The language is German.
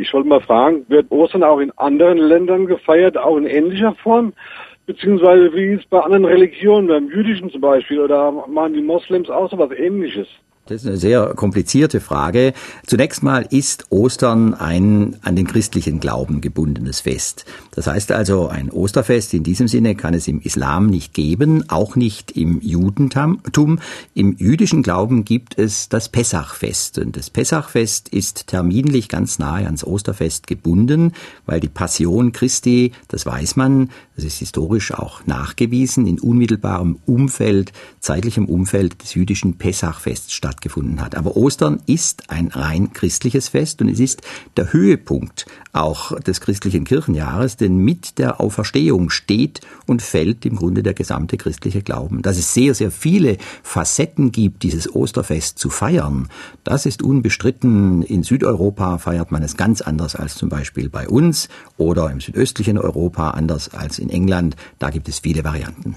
Ich wollte mal fragen, wird Ostern auch in anderen Ländern gefeiert, auch in ähnlicher Form? Beziehungsweise wie ist es bei anderen Religionen, beim Jüdischen zum Beispiel, oder machen die Moslems auch so was ähnliches? Das ist eine sehr komplizierte Frage. Zunächst mal ist Ostern ein an den christlichen Glauben gebundenes Fest. Das heißt also, ein Osterfest in diesem Sinne kann es im Islam nicht geben, auch nicht im Judentum. Im jüdischen Glauben gibt es das Pessachfest. Und das Pessachfest ist terminlich ganz nahe ans Osterfest gebunden, weil die Passion Christi, das weiß man, das ist historisch auch nachgewiesen, in unmittelbarem Umfeld, zeitlichem Umfeld des jüdischen Pessachfests statt stattgefunden hat. Aber Ostern ist ein rein christliches Fest und es ist der Höhepunkt auch des christlichen Kirchenjahres, denn mit der Auferstehung steht und fällt im Grunde der gesamte christliche Glauben. Dass es sehr, sehr viele Facetten gibt, dieses Osterfest zu feiern, das ist unbestritten. In Südeuropa feiert man es ganz anders als zum Beispiel bei uns oder im südöstlichen Europa anders als in England. Da gibt es viele Varianten.